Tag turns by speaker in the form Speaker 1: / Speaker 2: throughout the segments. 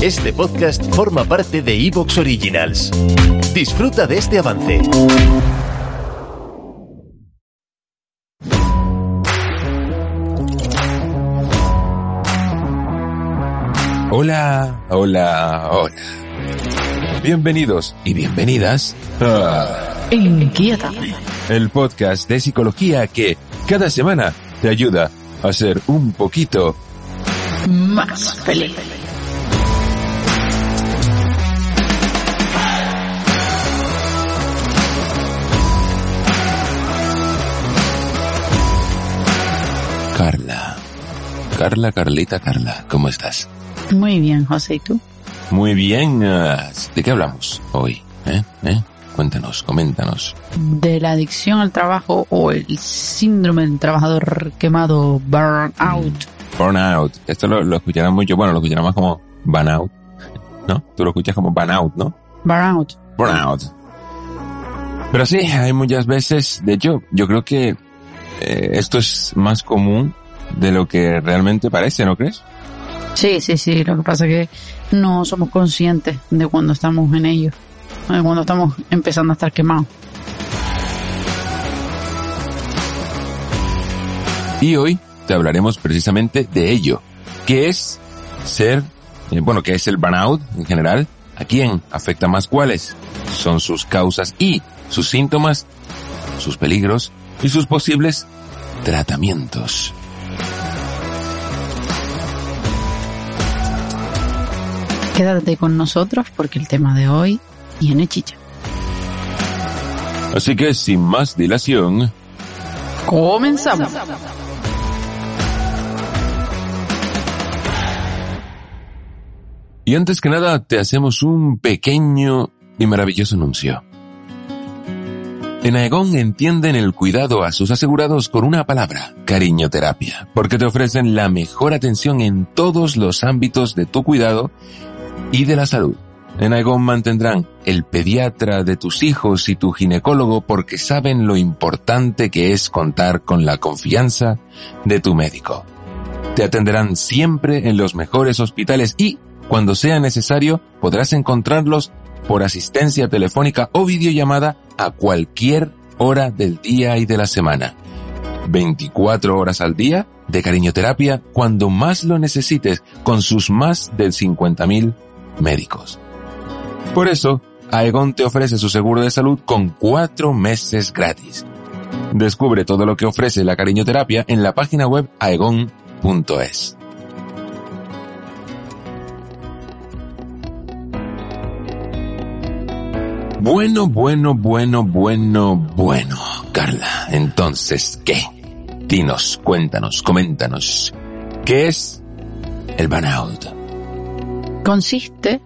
Speaker 1: Este podcast forma parte de Evox Originals. Disfruta de este avance.
Speaker 2: Hola, hola, hola. Bienvenidos y bienvenidas a
Speaker 3: Inquieta.
Speaker 2: el podcast de psicología que cada semana te ayuda a ser un poquito
Speaker 3: Más feliz.
Speaker 2: Carla, Carlita, Carla, ¿cómo estás?
Speaker 3: Muy bien, José, ¿y tú?
Speaker 2: Muy bien. ah, ¿De qué hablamos hoy? ¿Eh? ¿Eh? Cuéntanos, coméntanos.
Speaker 3: De la adicción al trabajo o el síndrome del trabajador quemado burnout.
Speaker 2: Burnout. Esto lo, lo escucharán mucho, bueno, lo escucharán más como burnout, ¿no? Tú lo escuchas como burnout, ¿no?
Speaker 3: Burnout.
Speaker 2: Burnout. Pero sí, hay muchas veces, de hecho, yo creo que eh, esto es más común de lo que realmente parece, ¿no crees?
Speaker 3: Sí, sí, sí. Lo que pasa es que no somos conscientes de cuando estamos en ello. De cuando estamos empezando a estar quemados.
Speaker 2: Y hoy te hablaremos precisamente de ello. ¿Qué es ser, eh, bueno, qué es el burnout en general? ¿A quién afecta más cuáles? Son sus causas y sus síntomas, sus peligros y sus posibles tratamientos.
Speaker 3: Quédate con nosotros porque el tema de hoy tiene chicha.
Speaker 2: Así que sin más dilación,
Speaker 3: Comenzamos.
Speaker 2: Y antes que nada, te hacemos un pequeño y maravilloso anuncio. En Aegon entienden el cuidado a sus asegurados con una palabra, cariñoterapia, porque te ofrecen la mejor atención en todos los ámbitos de tu cuidado y de la salud. En Aegon mantendrán el pediatra de tus hijos y tu ginecólogo porque saben lo importante que es contar con la confianza de tu médico. Te atenderán siempre en los mejores hospitales y, cuando sea necesario, podrás encontrarlos por asistencia telefónica o videollamada a cualquier hora del día y de la semana. 24 horas al día de cariñoterapia cuando más lo necesites con sus más de 50.000 médicos. Por eso, Aegon te ofrece su seguro de salud con cuatro meses gratis. Descubre todo lo que ofrece la cariñoterapia en la página web aegon.es. Bueno, bueno, bueno, bueno, bueno. Carla, entonces, ¿qué? Dinos, cuéntanos, coméntanos. ¿Qué es el burnout?
Speaker 3: Consiste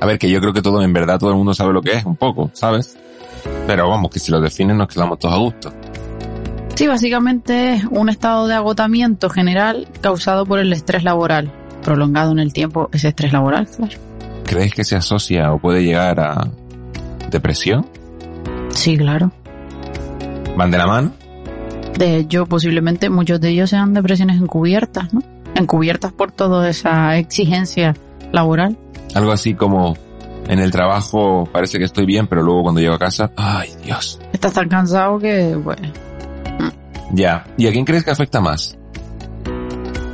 Speaker 2: A ver, que yo creo que todo, en verdad, todo el mundo sabe lo que es, un poco, ¿sabes? Pero vamos, que si lo definen nos quedamos todos a gusto.
Speaker 3: Sí, básicamente es un estado de agotamiento general causado por el estrés laboral, prolongado en el tiempo ese estrés laboral, claro.
Speaker 2: ¿Crees que se asocia o puede llegar a depresión?
Speaker 3: Sí, claro.
Speaker 2: ¿Van de la mano?
Speaker 3: De hecho, posiblemente muchos de ellos sean depresiones encubiertas, ¿no? Encubiertas por toda esa exigencia laboral.
Speaker 2: Algo así como en el trabajo parece que estoy bien, pero luego cuando llego a casa, ay Dios.
Speaker 3: Estás tan cansado que, bueno,
Speaker 2: Ya. ¿Y a quién crees que afecta más?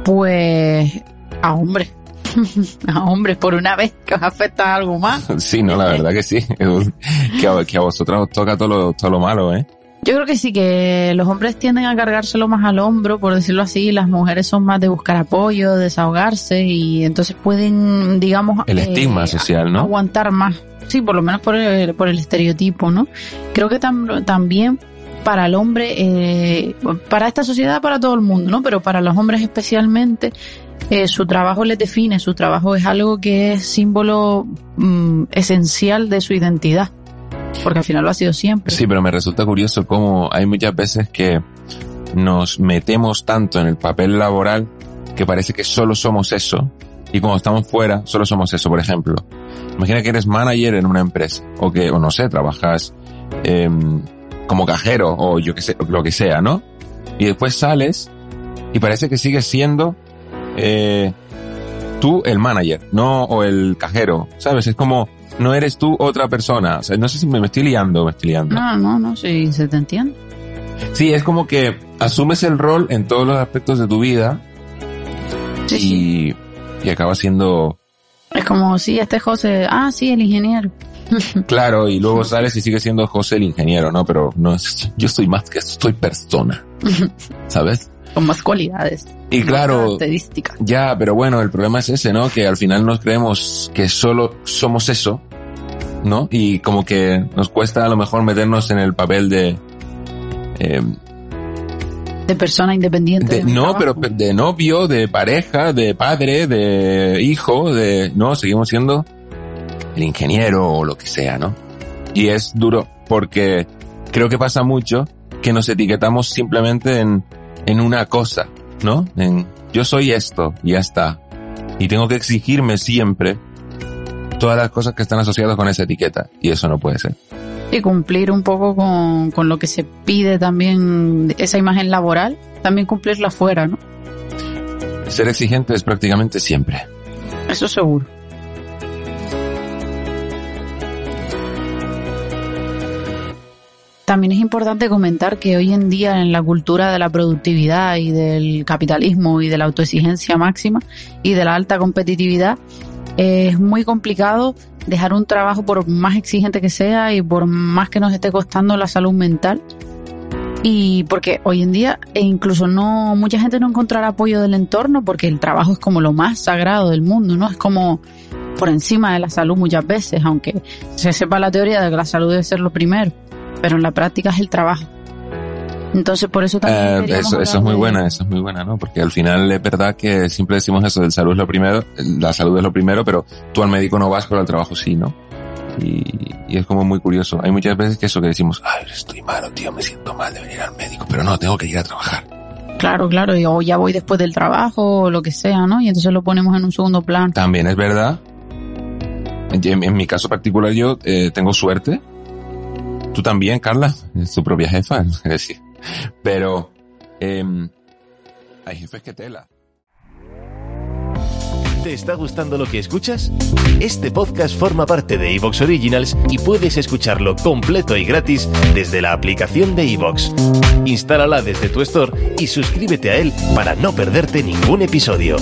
Speaker 3: pues a hombres. a hombres, por una vez que os afecta algo más.
Speaker 2: Sí, no, la verdad que sí. que, a, que a vosotros os toca todo lo, todo lo malo, ¿eh?
Speaker 3: Yo creo que sí, que los hombres tienden a cargárselo más al hombro, por decirlo así, las mujeres son más de buscar apoyo, desahogarse y entonces pueden, digamos,
Speaker 2: El
Speaker 3: eh,
Speaker 2: estigma social, ¿no?
Speaker 3: aguantar más. Sí, por lo menos por el, por el estereotipo, ¿no? Creo que tam- también para el hombre, eh, para esta sociedad, para todo el mundo, ¿no? Pero para los hombres especialmente, eh, su trabajo les define, su trabajo es algo que es símbolo mm, esencial de su identidad. Porque al final lo ha sido siempre.
Speaker 2: Sí, pero me resulta curioso cómo hay muchas veces que nos metemos tanto en el papel laboral que parece que solo somos eso. Y cuando estamos fuera, solo somos eso. Por ejemplo, imagina que eres manager en una empresa. O que, o no sé, trabajas em, como cajero o yo que sé, lo que sea, ¿no? Y después sales y parece que sigues siendo eh, tú el manager, no o el cajero, ¿sabes? Es como no eres tú otra persona. O sea, no sé si me, estoy liando, me estoy liando.
Speaker 3: No, no, no, sí, se te entiende.
Speaker 2: Sí, es como que asumes el rol en todos los aspectos de tu vida y, y acaba siendo...
Speaker 3: Es como, sí, este es José, ah, sí, el ingeniero.
Speaker 2: Claro, y luego sales y sigue siendo José el ingeniero, ¿no? Pero no es, yo soy más que eso, soy persona. ¿Sabes?
Speaker 3: Con más cualidades.
Speaker 2: Y claro,
Speaker 3: características.
Speaker 2: ya, pero bueno, el problema es ese, ¿no? Que al final nos creemos que solo somos eso, ¿no? Y como que nos cuesta a lo mejor meternos en el papel de... eh,
Speaker 3: De persona independiente.
Speaker 2: de-
Speaker 3: de mi
Speaker 2: no, pero de novio, de pareja, de padre, de hijo, de... No, seguimos siendo el ingeniero o lo que sea, ¿no? Y es duro porque creo que pasa mucho que nos etiquetamos simplemente en, en una cosa, ¿no? En yo soy esto y ya está. Y tengo que exigirme siempre todas las cosas que están asociadas con esa etiqueta. Y eso no puede ser.
Speaker 3: Y cumplir un poco con, con lo que se pide también, esa imagen laboral, también cumplirla afuera, ¿no?
Speaker 2: Ser exigente es prácticamente siempre.
Speaker 3: Eso seguro. También es importante comentar que hoy en día en la cultura de la productividad y del capitalismo y de la autoexigencia máxima y de la alta competitividad es muy complicado dejar un trabajo por más exigente que sea y por más que nos esté costando la salud mental. Y porque hoy en día e incluso no mucha gente no encontrará apoyo del entorno porque el trabajo es como lo más sagrado del mundo, ¿no? Es como por encima de la salud muchas veces, aunque se sepa la teoría de que la salud debe ser lo primero, pero en la práctica es el trabajo. Entonces por eso también
Speaker 2: Eh, eso, eso es muy
Speaker 3: de-
Speaker 2: buena, eso es muy buena, ¿no? Porque al final es verdad que siempre decimos eso, el salud es lo primero, la salud es lo primero, pero tú al médico no vas, pero al trabajo sí, ¿no? Y, y es como muy curioso. Hay muchas veces que eso que decimos, ay, estoy malo, tío, me siento mal de venir al médico, pero no, tengo que ir a trabajar.
Speaker 3: Claro, claro, y- o ya voy después del trabajo o lo que sea, ¿no? Y entonces lo ponemos en un segundo plano.
Speaker 2: También es verdad, en, en mi caso particular yo eh, tengo suerte, tú también, Carla, es tu propia jefa, decir, pero em, hay jefes que tela.
Speaker 1: ¿Te está gustando lo que escuchas? Este podcast forma parte de Evox Originals y puedes escucharlo completo y gratis desde la aplicación de Evox. Instálala desde tu store y suscríbete a él para no perderte ningún episodio.